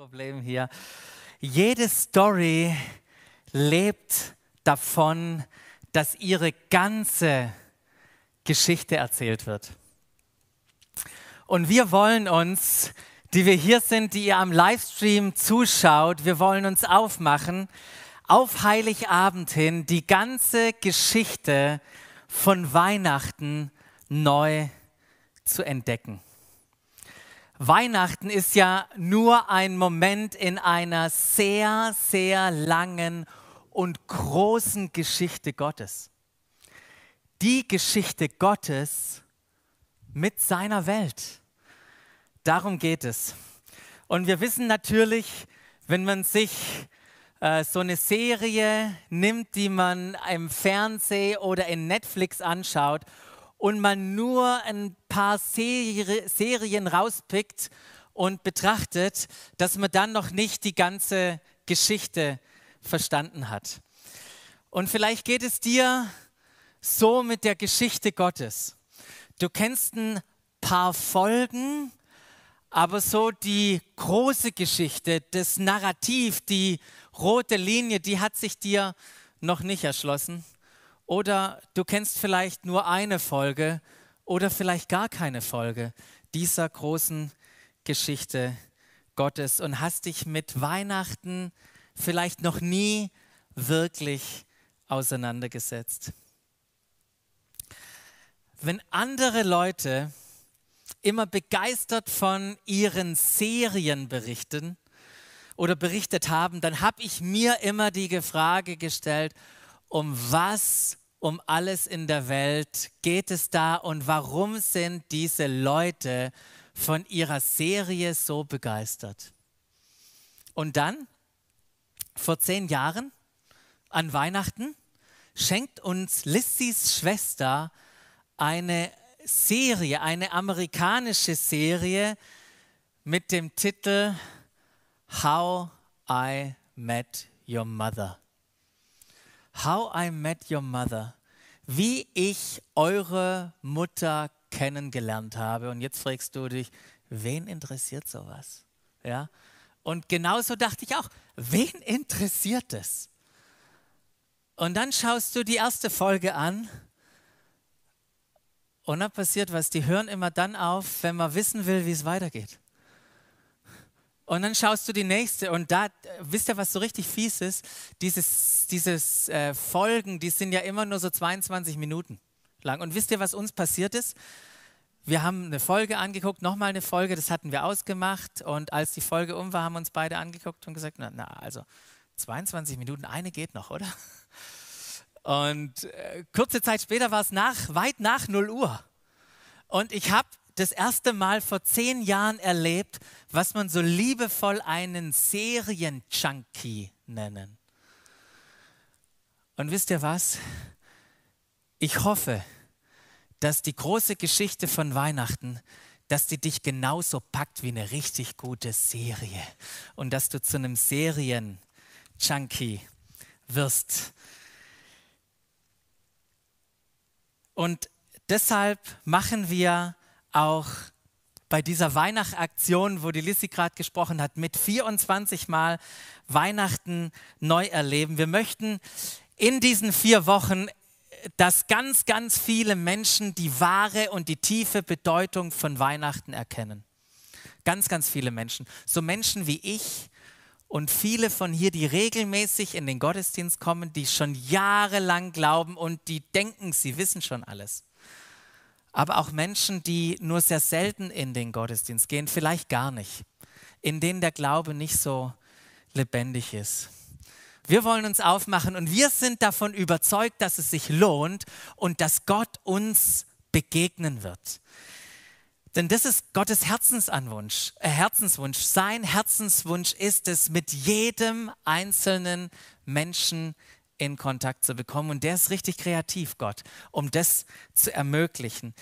Problem hier. Jede Story lebt davon, dass ihre ganze Geschichte erzählt wird. Und wir wollen uns, die wir hier sind, die ihr am Livestream zuschaut, wir wollen uns aufmachen, auf Heiligabend hin die ganze Geschichte von Weihnachten neu zu entdecken. Weihnachten ist ja nur ein Moment in einer sehr, sehr langen und großen Geschichte Gottes. Die Geschichte Gottes mit seiner Welt. Darum geht es. Und wir wissen natürlich, wenn man sich äh, so eine Serie nimmt, die man im Fernsehen oder in Netflix anschaut und man nur ein paar Serie, Serien rauspickt und betrachtet, dass man dann noch nicht die ganze Geschichte verstanden hat. Und vielleicht geht es dir so mit der Geschichte Gottes. Du kennst ein paar Folgen, aber so die große Geschichte, das Narrativ, die rote Linie, die hat sich dir noch nicht erschlossen. Oder du kennst vielleicht nur eine Folge oder vielleicht gar keine Folge dieser großen Geschichte Gottes und hast dich mit Weihnachten vielleicht noch nie wirklich auseinandergesetzt. Wenn andere Leute immer begeistert von ihren Serien berichten oder berichtet haben, dann habe ich mir immer die Frage gestellt, um was um alles in der Welt geht es da und warum sind diese Leute von ihrer Serie so begeistert? Und dann, vor zehn Jahren, an Weihnachten, schenkt uns Lissys Schwester eine Serie, eine amerikanische Serie mit dem Titel How I Met Your Mother. How I Met Your Mother. Wie ich eure Mutter kennengelernt habe. Und jetzt fragst du dich, wen interessiert sowas? Ja? Und genauso dachte ich auch, wen interessiert es? Und dann schaust du die erste Folge an und dann passiert was. Die hören immer dann auf, wenn man wissen will, wie es weitergeht. Und dann schaust du die nächste und da, wisst ihr, was so richtig fies ist? Dieses, dieses äh, Folgen, die sind ja immer nur so 22 Minuten lang. Und wisst ihr, was uns passiert ist? Wir haben eine Folge angeguckt, nochmal eine Folge, das hatten wir ausgemacht. Und als die Folge um war, haben uns beide angeguckt und gesagt, na, na also 22 Minuten, eine geht noch, oder? Und äh, kurze Zeit später war es nach, weit nach 0 Uhr. Und ich habe das erste Mal vor zehn Jahren erlebt, was man so liebevoll einen Serienjunkie nennen. Und wisst ihr was? Ich hoffe, dass die große Geschichte von Weihnachten, dass die dich genauso packt wie eine richtig gute Serie und dass du zu einem Serienjunkie wirst. Und deshalb machen wir auch bei dieser Weihnachtaktion, wo die Lissy gerade gesprochen hat, mit 24 Mal Weihnachten neu erleben. Wir möchten in diesen vier Wochen, dass ganz, ganz viele Menschen die wahre und die tiefe Bedeutung von Weihnachten erkennen. Ganz, ganz viele Menschen. So Menschen wie ich und viele von hier, die regelmäßig in den Gottesdienst kommen, die schon jahrelang glauben und die denken, sie wissen schon alles aber auch Menschen, die nur sehr selten in den Gottesdienst gehen, vielleicht gar nicht, in denen der Glaube nicht so lebendig ist. Wir wollen uns aufmachen und wir sind davon überzeugt, dass es sich lohnt und dass Gott uns begegnen wird. Denn das ist Gottes Herzensanwunsch, äh Herzenswunsch. Sein Herzenswunsch ist es, mit jedem einzelnen Menschen in Kontakt zu bekommen. Und der ist richtig kreativ, Gott, um das zu ermöglichen.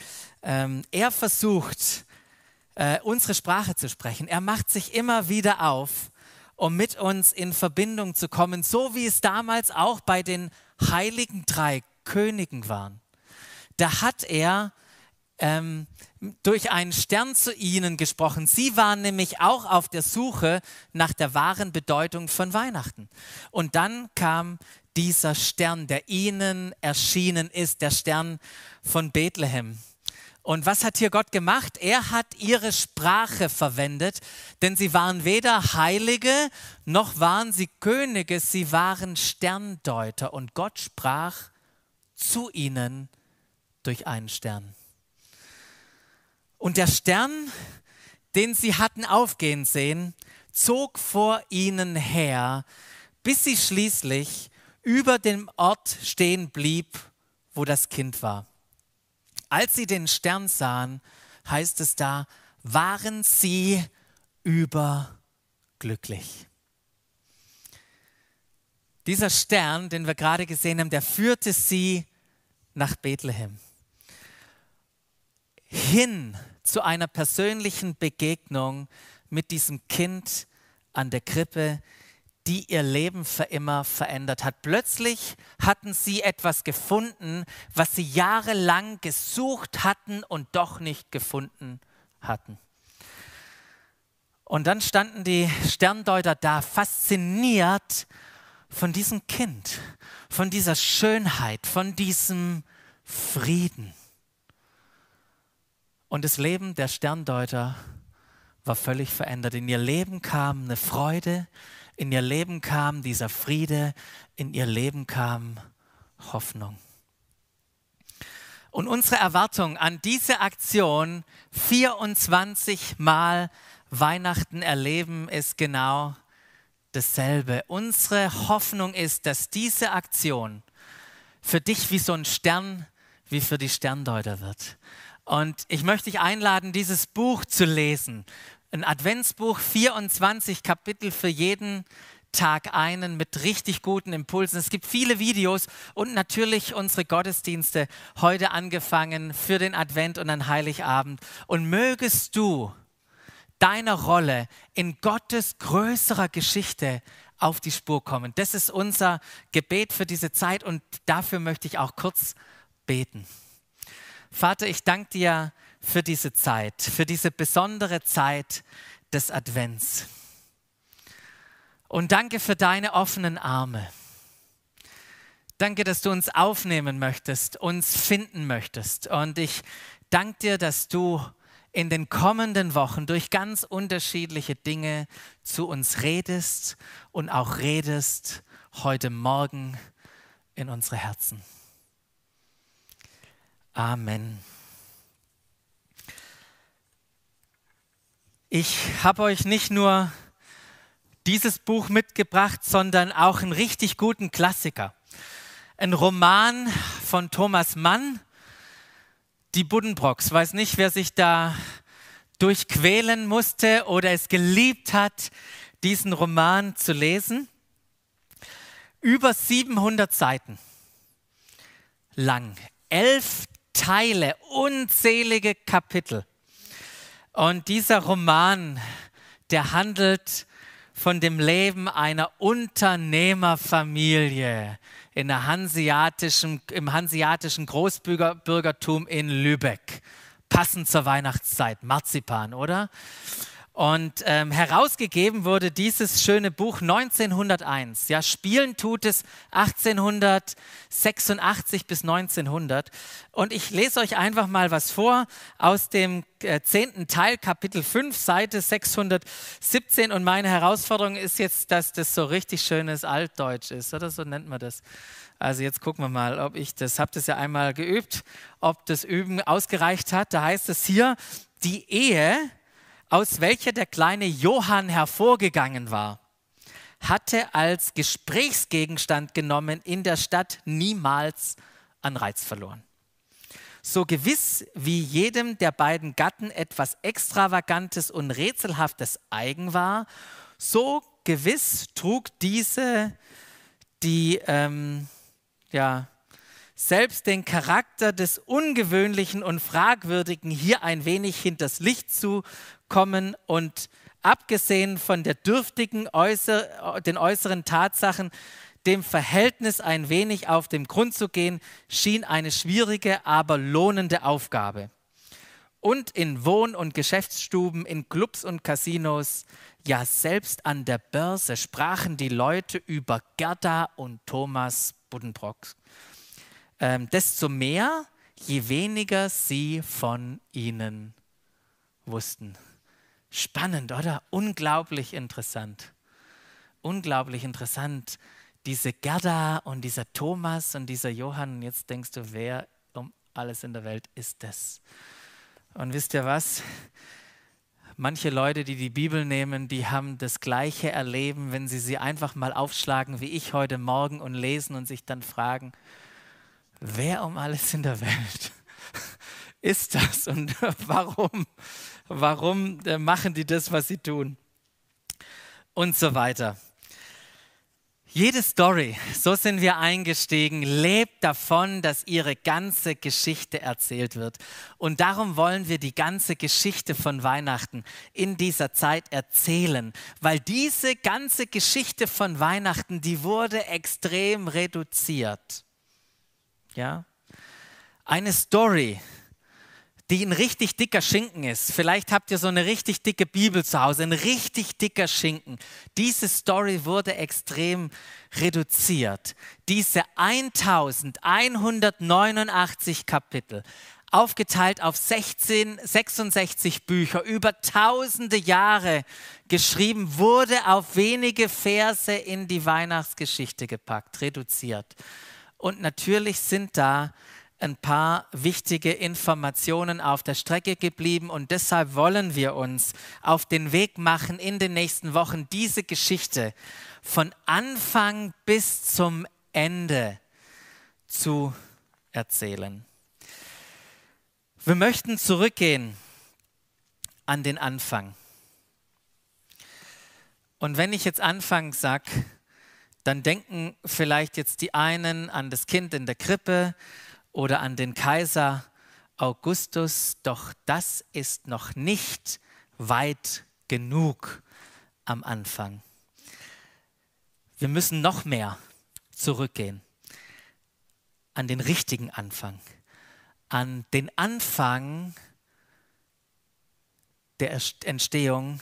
Ähm, er versucht, äh, unsere Sprache zu sprechen. Er macht sich immer wieder auf, um mit uns in Verbindung zu kommen, so wie es damals auch bei den heiligen drei Königen waren. Da hat er ähm, durch einen Stern zu ihnen gesprochen. Sie waren nämlich auch auf der Suche nach der wahren Bedeutung von Weihnachten. Und dann kam dieser Stern, der ihnen erschienen ist, der Stern von Bethlehem. Und was hat hier Gott gemacht? Er hat ihre Sprache verwendet, denn sie waren weder Heilige noch waren sie Könige, sie waren Sterndeuter. Und Gott sprach zu ihnen durch einen Stern. Und der Stern, den sie hatten aufgehen sehen, zog vor ihnen her, bis sie schließlich über dem Ort stehen blieb, wo das Kind war. Als sie den Stern sahen, heißt es da, waren sie überglücklich. Dieser Stern, den wir gerade gesehen haben, der führte sie nach Bethlehem hin zu einer persönlichen Begegnung mit diesem Kind an der Krippe, die ihr Leben für immer verändert hat. Plötzlich hatten sie etwas gefunden, was sie jahrelang gesucht hatten und doch nicht gefunden hatten. Und dann standen die Sterndeuter da, fasziniert von diesem Kind, von dieser Schönheit, von diesem Frieden. Und das Leben der Sterndeuter war völlig verändert. In ihr Leben kam eine Freude, in ihr Leben kam dieser Friede, in ihr Leben kam Hoffnung. Und unsere Erwartung an diese Aktion, 24 Mal Weihnachten erleben, ist genau dasselbe. Unsere Hoffnung ist, dass diese Aktion für dich wie so ein Stern, wie für die Sterndeuter wird. Und ich möchte dich einladen, dieses Buch zu lesen. Ein Adventsbuch, 24 Kapitel für jeden Tag einen mit richtig guten Impulsen. Es gibt viele Videos und natürlich unsere Gottesdienste heute angefangen für den Advent und an Heiligabend. Und mögest du deiner Rolle in Gottes größerer Geschichte auf die Spur kommen. Das ist unser Gebet für diese Zeit und dafür möchte ich auch kurz beten. Vater, ich danke dir für diese Zeit, für diese besondere Zeit des Advents. Und danke für deine offenen Arme. Danke, dass du uns aufnehmen möchtest, uns finden möchtest. Und ich danke dir, dass du in den kommenden Wochen durch ganz unterschiedliche Dinge zu uns redest und auch redest heute Morgen in unsere Herzen. Amen. Ich habe euch nicht nur dieses Buch mitgebracht, sondern auch einen richtig guten Klassiker. Ein Roman von Thomas Mann, Die Buddenbrocks. Weiß nicht, wer sich da durchquälen musste oder es geliebt hat, diesen Roman zu lesen. Über 700 Seiten lang. Elf Teile, unzählige Kapitel. Und dieser Roman, der handelt von dem Leben einer Unternehmerfamilie in der hanseatischen, im hanseatischen Großbürgertum in Lübeck. Passend zur Weihnachtszeit, Marzipan, oder? Und ähm, herausgegeben wurde dieses schöne Buch 1901. Ja, spielen tut es 1886 bis 1900. Und ich lese euch einfach mal was vor aus dem äh, zehnten Teil, Kapitel 5, Seite 617. Und meine Herausforderung ist jetzt, dass das so richtig schönes Altdeutsch ist, oder so nennt man das. Also jetzt gucken wir mal, ob ich das, habe das ja einmal geübt, ob das Üben ausgereicht hat. Da heißt es hier, die Ehe aus welcher der kleine Johann hervorgegangen war, hatte als Gesprächsgegenstand genommen in der Stadt niemals an Reiz verloren. So gewiss wie jedem der beiden Gatten etwas Extravagantes und Rätselhaftes eigen war, so gewiss trug diese die ähm, ja, selbst den Charakter des Ungewöhnlichen und Fragwürdigen hier ein wenig hinters Licht zu kommen und abgesehen von der dürftigen äußer, den äußeren Tatsachen, dem Verhältnis ein wenig auf den Grund zu gehen, schien eine schwierige, aber lohnende Aufgabe. und in Wohn- und Geschäftsstuben, in Clubs und Casinos, ja selbst an der Börse sprachen die Leute über Gerda und Thomas Buddenbrock. Ähm, desto mehr, je weniger sie von ihnen wussten. Spannend, oder? Unglaublich interessant. Unglaublich interessant. Diese Gerda und dieser Thomas und dieser Johann. Und jetzt denkst du, wer um alles in der Welt ist das? Und wisst ihr was? Manche Leute, die die Bibel nehmen, die haben das gleiche Erleben, wenn sie sie einfach mal aufschlagen, wie ich heute Morgen und lesen und sich dann fragen, wer um alles in der Welt ist das und warum, warum machen die das, was sie tun? Und so weiter. Jede Story, so sind wir eingestiegen, lebt davon, dass ihre ganze Geschichte erzählt wird. Und darum wollen wir die ganze Geschichte von Weihnachten in dieser Zeit erzählen, weil diese ganze Geschichte von Weihnachten, die wurde extrem reduziert. Ja? Eine Story, die ein richtig dicker Schinken ist. Vielleicht habt ihr so eine richtig dicke Bibel zu Hause, ein richtig dicker Schinken. Diese Story wurde extrem reduziert. Diese 1189 Kapitel, aufgeteilt auf 16, 66 Bücher, über tausende Jahre geschrieben, wurde auf wenige Verse in die Weihnachtsgeschichte gepackt, reduziert. Und natürlich sind da ein paar wichtige Informationen auf der Strecke geblieben und deshalb wollen wir uns auf den Weg machen, in den nächsten Wochen diese Geschichte von Anfang bis zum Ende zu erzählen. Wir möchten zurückgehen an den Anfang. Und wenn ich jetzt Anfang sage, dann denken vielleicht jetzt die einen an das Kind in der Krippe oder an den Kaiser Augustus, doch das ist noch nicht weit genug am Anfang. Wir müssen noch mehr zurückgehen an den richtigen Anfang, an den Anfang der Entstehung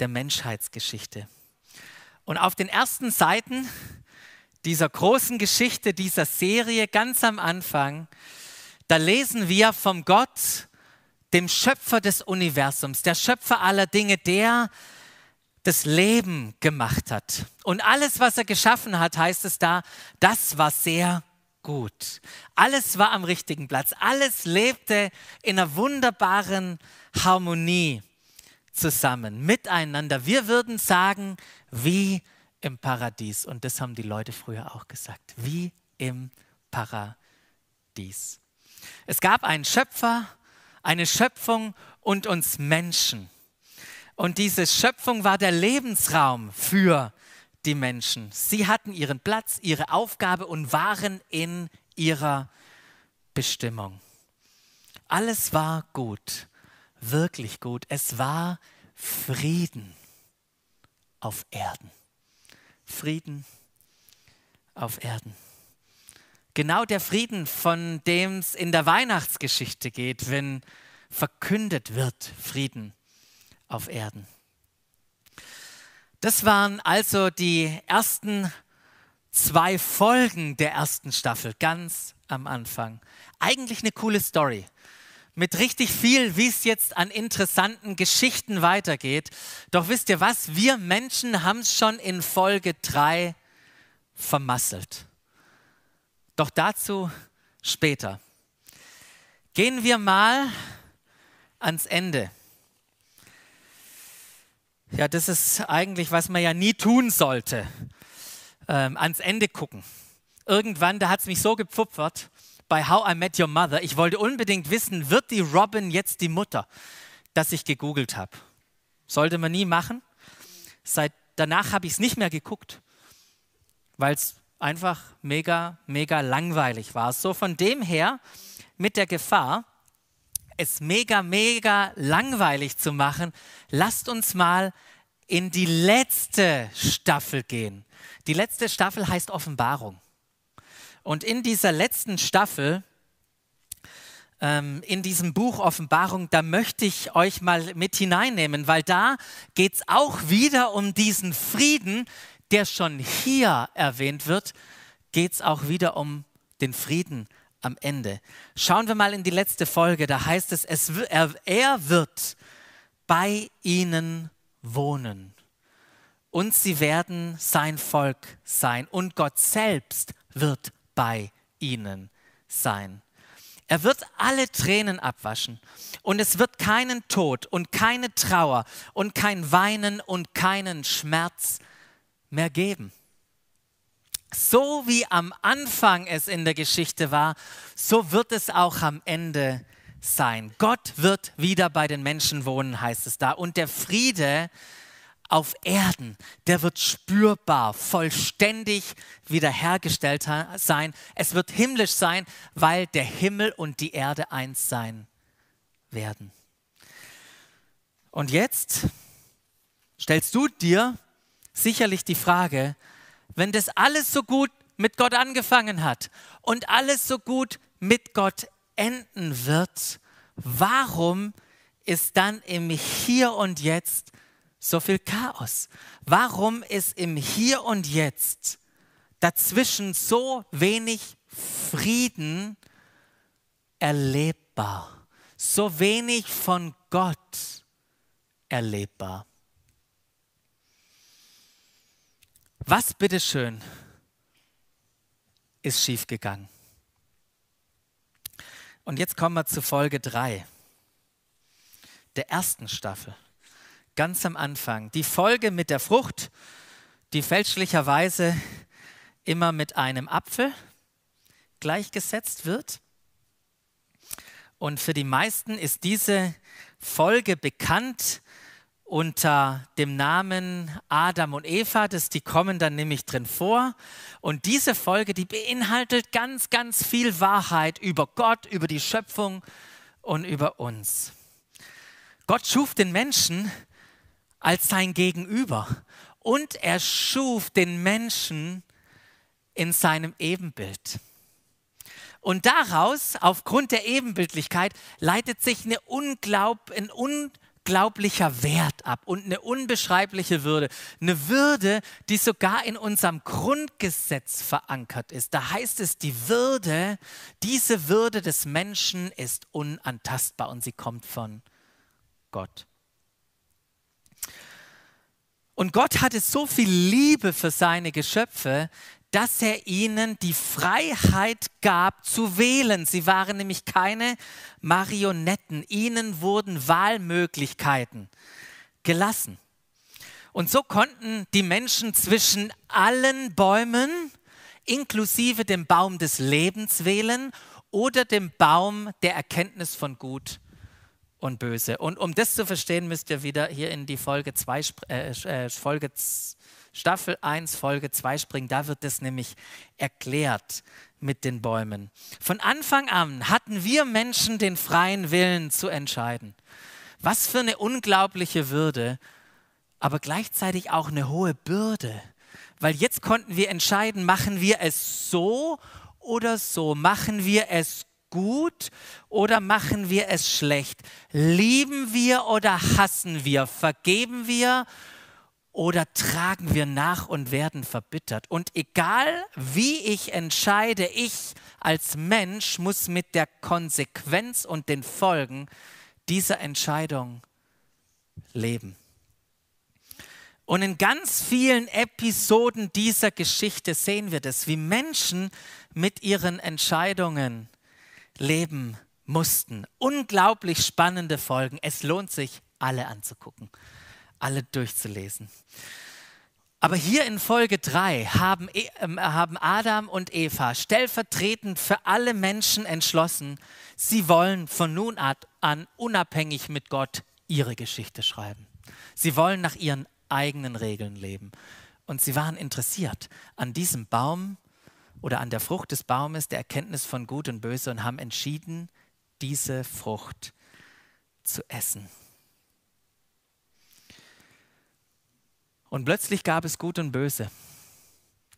der Menschheitsgeschichte. Und auf den ersten Seiten dieser großen Geschichte, dieser Serie ganz am Anfang, da lesen wir vom Gott, dem Schöpfer des Universums, der Schöpfer aller Dinge, der das Leben gemacht hat. Und alles, was er geschaffen hat, heißt es da, das war sehr gut. Alles war am richtigen Platz. Alles lebte in einer wunderbaren Harmonie zusammen, miteinander. Wir würden sagen, wie im Paradies. Und das haben die Leute früher auch gesagt. Wie im Paradies. Es gab einen Schöpfer, eine Schöpfung und uns Menschen. Und diese Schöpfung war der Lebensraum für die Menschen. Sie hatten ihren Platz, ihre Aufgabe und waren in ihrer Bestimmung. Alles war gut, wirklich gut. Es war Frieden auf Erden. Frieden auf Erden. Genau der Frieden, von dem es in der Weihnachtsgeschichte geht, wenn verkündet wird Frieden auf Erden. Das waren also die ersten zwei Folgen der ersten Staffel, ganz am Anfang. Eigentlich eine coole Story mit richtig viel, wie es jetzt an interessanten Geschichten weitergeht. Doch wisst ihr was? Wir Menschen haben es schon in Folge 3 vermasselt. Doch dazu später. Gehen wir mal ans Ende. Ja, das ist eigentlich, was man ja nie tun sollte. Ähm, ans Ende gucken. Irgendwann, da hat es mich so gepfupfert, bei How I Met Your Mother. Ich wollte unbedingt wissen, wird die Robin jetzt die Mutter, dass ich gegoogelt habe. Sollte man nie machen. Seit danach habe ich es nicht mehr geguckt, weil es einfach mega, mega langweilig war. So von dem her mit der Gefahr, es mega, mega langweilig zu machen, lasst uns mal in die letzte Staffel gehen. Die letzte Staffel heißt Offenbarung. Und in dieser letzten Staffel ähm, in diesem Buch Offenbarung, da möchte ich euch mal mit hineinnehmen, weil da geht es auch wieder um diesen Frieden, der schon hier erwähnt wird, geht es auch wieder um den Frieden am Ende. Schauen wir mal in die letzte Folge, da heißt es, es er, er wird bei ihnen wohnen und sie werden sein Volk sein und Gott selbst wird bei ihnen sein. Er wird alle Tränen abwaschen und es wird keinen Tod und keine Trauer und kein Weinen und keinen Schmerz mehr geben. So wie am Anfang es in der Geschichte war, so wird es auch am Ende sein. Gott wird wieder bei den Menschen wohnen, heißt es da. Und der Friede auf Erden, der wird spürbar, vollständig wiederhergestellt sein. Es wird himmlisch sein, weil der Himmel und die Erde eins sein werden. Und jetzt stellst du dir sicherlich die Frage, wenn das alles so gut mit Gott angefangen hat und alles so gut mit Gott enden wird, warum ist dann im Hier und Jetzt so viel Chaos? Warum ist im Hier und Jetzt dazwischen so wenig Frieden erlebbar? So wenig von Gott erlebbar? Was bitteschön ist schiefgegangen? Und jetzt kommen wir zu Folge 3 der ersten Staffel. Ganz am Anfang. Die Folge mit der Frucht, die fälschlicherweise immer mit einem Apfel gleichgesetzt wird. Und für die meisten ist diese Folge bekannt unter dem Namen Adam und Eva, das, die kommen dann nämlich drin vor. Und diese Folge, die beinhaltet ganz, ganz viel Wahrheit über Gott, über die Schöpfung und über uns. Gott schuf den Menschen als sein Gegenüber und er schuf den Menschen in seinem Ebenbild. Und daraus, aufgrund der Ebenbildlichkeit, leitet sich eine unglaub, ein un unglaublicher Wert ab und eine unbeschreibliche Würde. Eine Würde, die sogar in unserem Grundgesetz verankert ist. Da heißt es, die Würde, diese Würde des Menschen ist unantastbar und sie kommt von Gott. Und Gott hatte so viel Liebe für seine Geschöpfe, dass er ihnen die Freiheit gab zu wählen. Sie waren nämlich keine Marionetten. Ihnen wurden Wahlmöglichkeiten gelassen. Und so konnten die Menschen zwischen allen Bäumen, inklusive dem Baum des Lebens, wählen oder dem Baum der Erkenntnis von Gut und Böse. Und um das zu verstehen, müsst ihr wieder hier in die Folge 2 äh, äh, Folge 2 Staffel 1, Folge 2 springen, da wird das nämlich erklärt mit den Bäumen. Von Anfang an hatten wir Menschen den freien Willen zu entscheiden. Was für eine unglaubliche Würde, aber gleichzeitig auch eine hohe Bürde. Weil jetzt konnten wir entscheiden, machen wir es so oder so, machen wir es gut oder machen wir es schlecht, lieben wir oder hassen wir, vergeben wir oder tragen wir nach und werden verbittert. Und egal wie ich entscheide, ich als Mensch muss mit der Konsequenz und den Folgen dieser Entscheidung leben. Und in ganz vielen Episoden dieser Geschichte sehen wir das, wie Menschen mit ihren Entscheidungen leben mussten. Unglaublich spannende Folgen. Es lohnt sich, alle anzugucken alle durchzulesen. Aber hier in Folge 3 haben, ähm, haben Adam und Eva stellvertretend für alle Menschen entschlossen, sie wollen von nun an unabhängig mit Gott ihre Geschichte schreiben. Sie wollen nach ihren eigenen Regeln leben. Und sie waren interessiert an diesem Baum oder an der Frucht des Baumes, der Erkenntnis von Gut und Böse und haben entschieden, diese Frucht zu essen. Und plötzlich gab es Gut und Böse.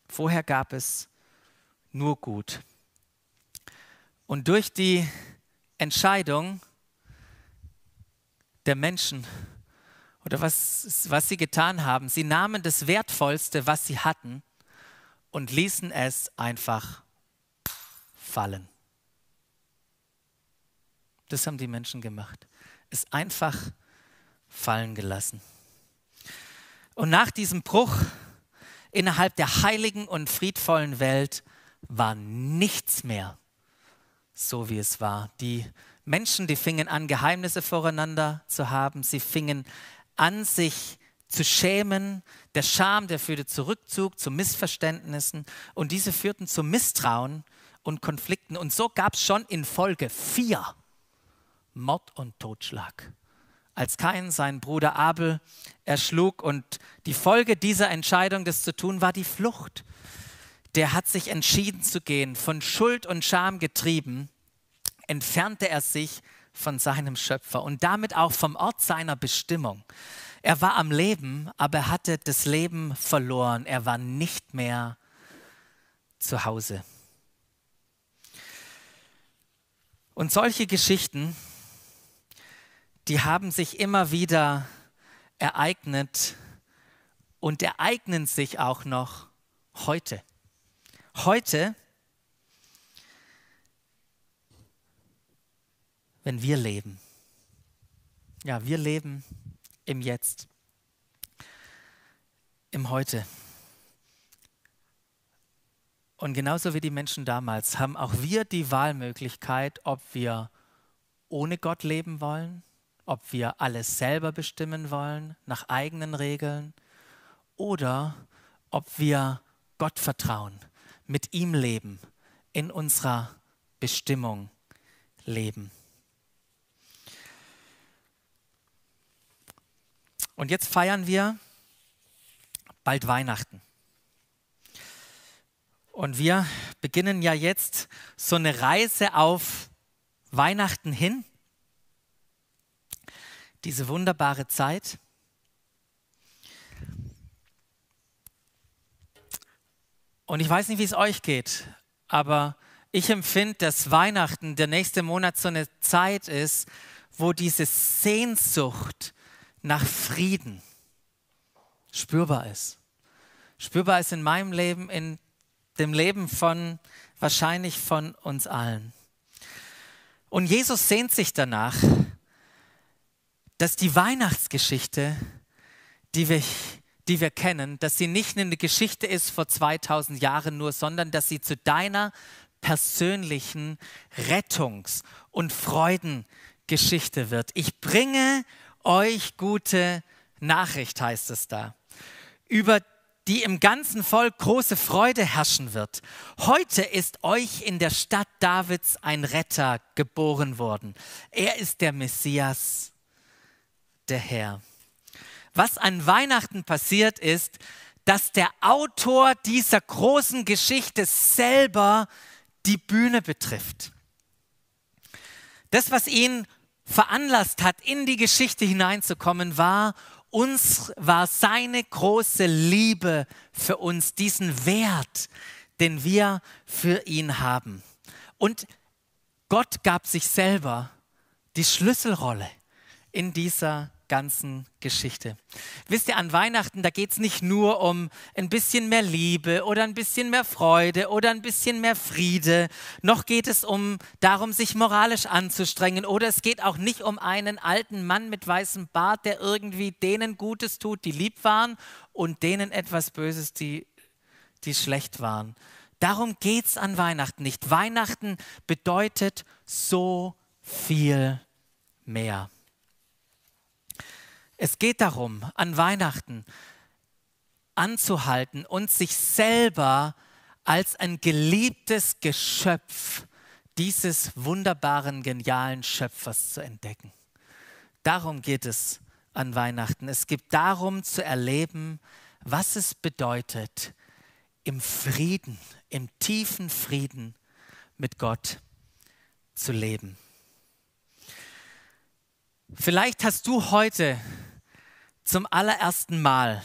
Vorher gab es nur Gut. Und durch die Entscheidung der Menschen oder was, was sie getan haben. Sie nahmen das Wertvollste, was sie hatten, und ließen es einfach fallen. Das haben die Menschen gemacht. Es einfach fallen gelassen. Und nach diesem Bruch innerhalb der heiligen und friedvollen Welt war nichts mehr so, wie es war. Die Menschen, die fingen an, Geheimnisse voreinander zu haben. Sie fingen an, sich zu schämen. Der Scham, der führte zu Rückzug, zu Missverständnissen. Und diese führten zu Misstrauen und Konflikten. Und so gab es schon in Folge vier Mord und Totschlag. Als Kain seinen Bruder Abel erschlug und die Folge dieser Entscheidung, das zu tun, war die Flucht. Der hat sich entschieden zu gehen, von Schuld und Scham getrieben, entfernte er sich von seinem Schöpfer und damit auch vom Ort seiner Bestimmung. Er war am Leben, aber er hatte das Leben verloren. Er war nicht mehr zu Hause. Und solche Geschichten, die haben sich immer wieder ereignet und ereignen sich auch noch heute. Heute, wenn wir leben. Ja, wir leben im Jetzt, im Heute. Und genauso wie die Menschen damals haben auch wir die Wahlmöglichkeit, ob wir ohne Gott leben wollen, ob wir alles selber bestimmen wollen, nach eigenen Regeln, oder ob wir Gott vertrauen, mit ihm leben, in unserer Bestimmung leben. Und jetzt feiern wir bald Weihnachten. Und wir beginnen ja jetzt so eine Reise auf Weihnachten hin. Diese wunderbare Zeit. Und ich weiß nicht, wie es euch geht, aber ich empfinde, dass Weihnachten, der nächste Monat, so eine Zeit ist, wo diese Sehnsucht nach Frieden spürbar ist. Spürbar ist in meinem Leben, in dem Leben von wahrscheinlich von uns allen. Und Jesus sehnt sich danach, dass die Weihnachtsgeschichte, die wir, die wir kennen, dass sie nicht eine Geschichte ist vor 2000 Jahren nur, sondern dass sie zu deiner persönlichen Rettungs- und Freudengeschichte wird. Ich bringe euch gute Nachricht, heißt es da, über die im ganzen Volk große Freude herrschen wird. Heute ist euch in der Stadt Davids ein Retter geboren worden. Er ist der Messias, der Herr. Was an Weihnachten passiert ist, dass der Autor dieser großen Geschichte selber die Bühne betrifft. Das, was ihn veranlasst hat, in die Geschichte hineinzukommen, war uns war seine große Liebe für uns, diesen Wert, den wir für ihn haben. Und Gott gab sich selber die Schlüsselrolle in dieser ganzen Geschichte. Wisst ihr, an Weihnachten, da geht es nicht nur um ein bisschen mehr Liebe oder ein bisschen mehr Freude oder ein bisschen mehr Friede, noch geht es um darum, sich moralisch anzustrengen oder es geht auch nicht um einen alten Mann mit weißem Bart, der irgendwie denen Gutes tut, die lieb waren und denen etwas Böses, die, die schlecht waren. Darum geht es an Weihnachten nicht. Weihnachten bedeutet so viel mehr. Es geht darum, an Weihnachten anzuhalten und sich selber als ein geliebtes Geschöpf dieses wunderbaren, genialen Schöpfers zu entdecken. Darum geht es an Weihnachten. Es geht darum zu erleben, was es bedeutet, im Frieden, im tiefen Frieden mit Gott zu leben. Vielleicht hast du heute zum allerersten Mal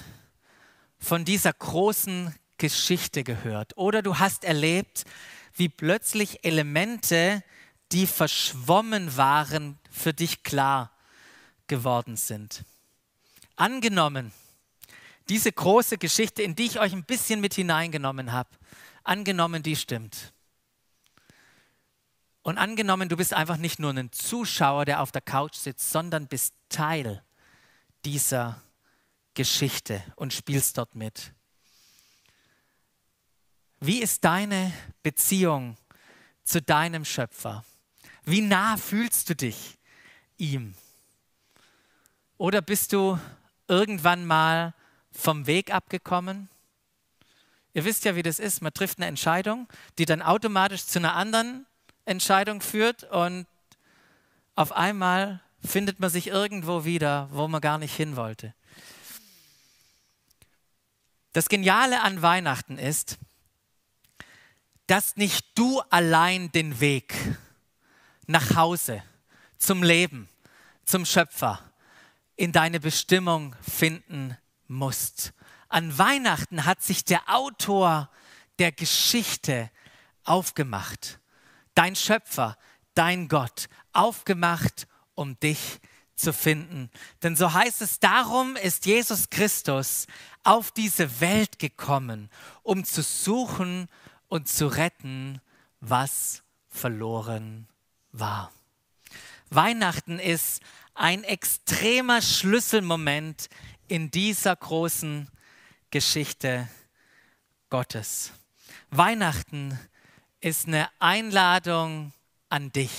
von dieser großen Geschichte gehört oder du hast erlebt, wie plötzlich Elemente die verschwommen waren, für dich klar geworden sind. Angenommen, diese große Geschichte, in die ich euch ein bisschen mit hineingenommen habe, angenommen, die stimmt. Und angenommen, du bist einfach nicht nur ein Zuschauer, der auf der Couch sitzt, sondern bist Teil dieser Geschichte und spielst dort mit. Wie ist deine Beziehung zu deinem Schöpfer? Wie nah fühlst du dich ihm? Oder bist du irgendwann mal vom Weg abgekommen? Ihr wisst ja, wie das ist. Man trifft eine Entscheidung, die dann automatisch zu einer anderen Entscheidung führt und auf einmal findet man sich irgendwo wieder, wo man gar nicht hin wollte. Das Geniale an Weihnachten ist, dass nicht du allein den Weg nach Hause, zum Leben, zum Schöpfer, in deine Bestimmung finden musst. An Weihnachten hat sich der Autor der Geschichte aufgemacht, dein Schöpfer, dein Gott, aufgemacht, um dich zu finden. Denn so heißt es, darum ist Jesus Christus auf diese Welt gekommen, um zu suchen und zu retten, was verloren war. Weihnachten ist ein extremer Schlüsselmoment in dieser großen Geschichte Gottes. Weihnachten ist eine Einladung an dich,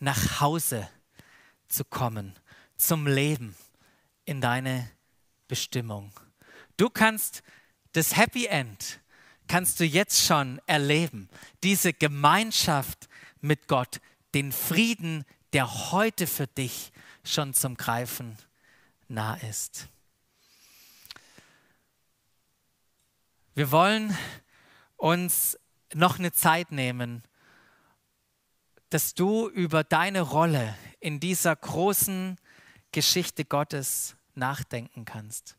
nach Hause zu kommen, zum Leben in deine Bestimmung. Du kannst das Happy End, kannst du jetzt schon erleben, diese Gemeinschaft mit Gott, den Frieden, der heute für dich schon zum Greifen nah ist. Wir wollen uns noch eine Zeit nehmen, dass du über deine Rolle in dieser großen Geschichte Gottes nachdenken kannst.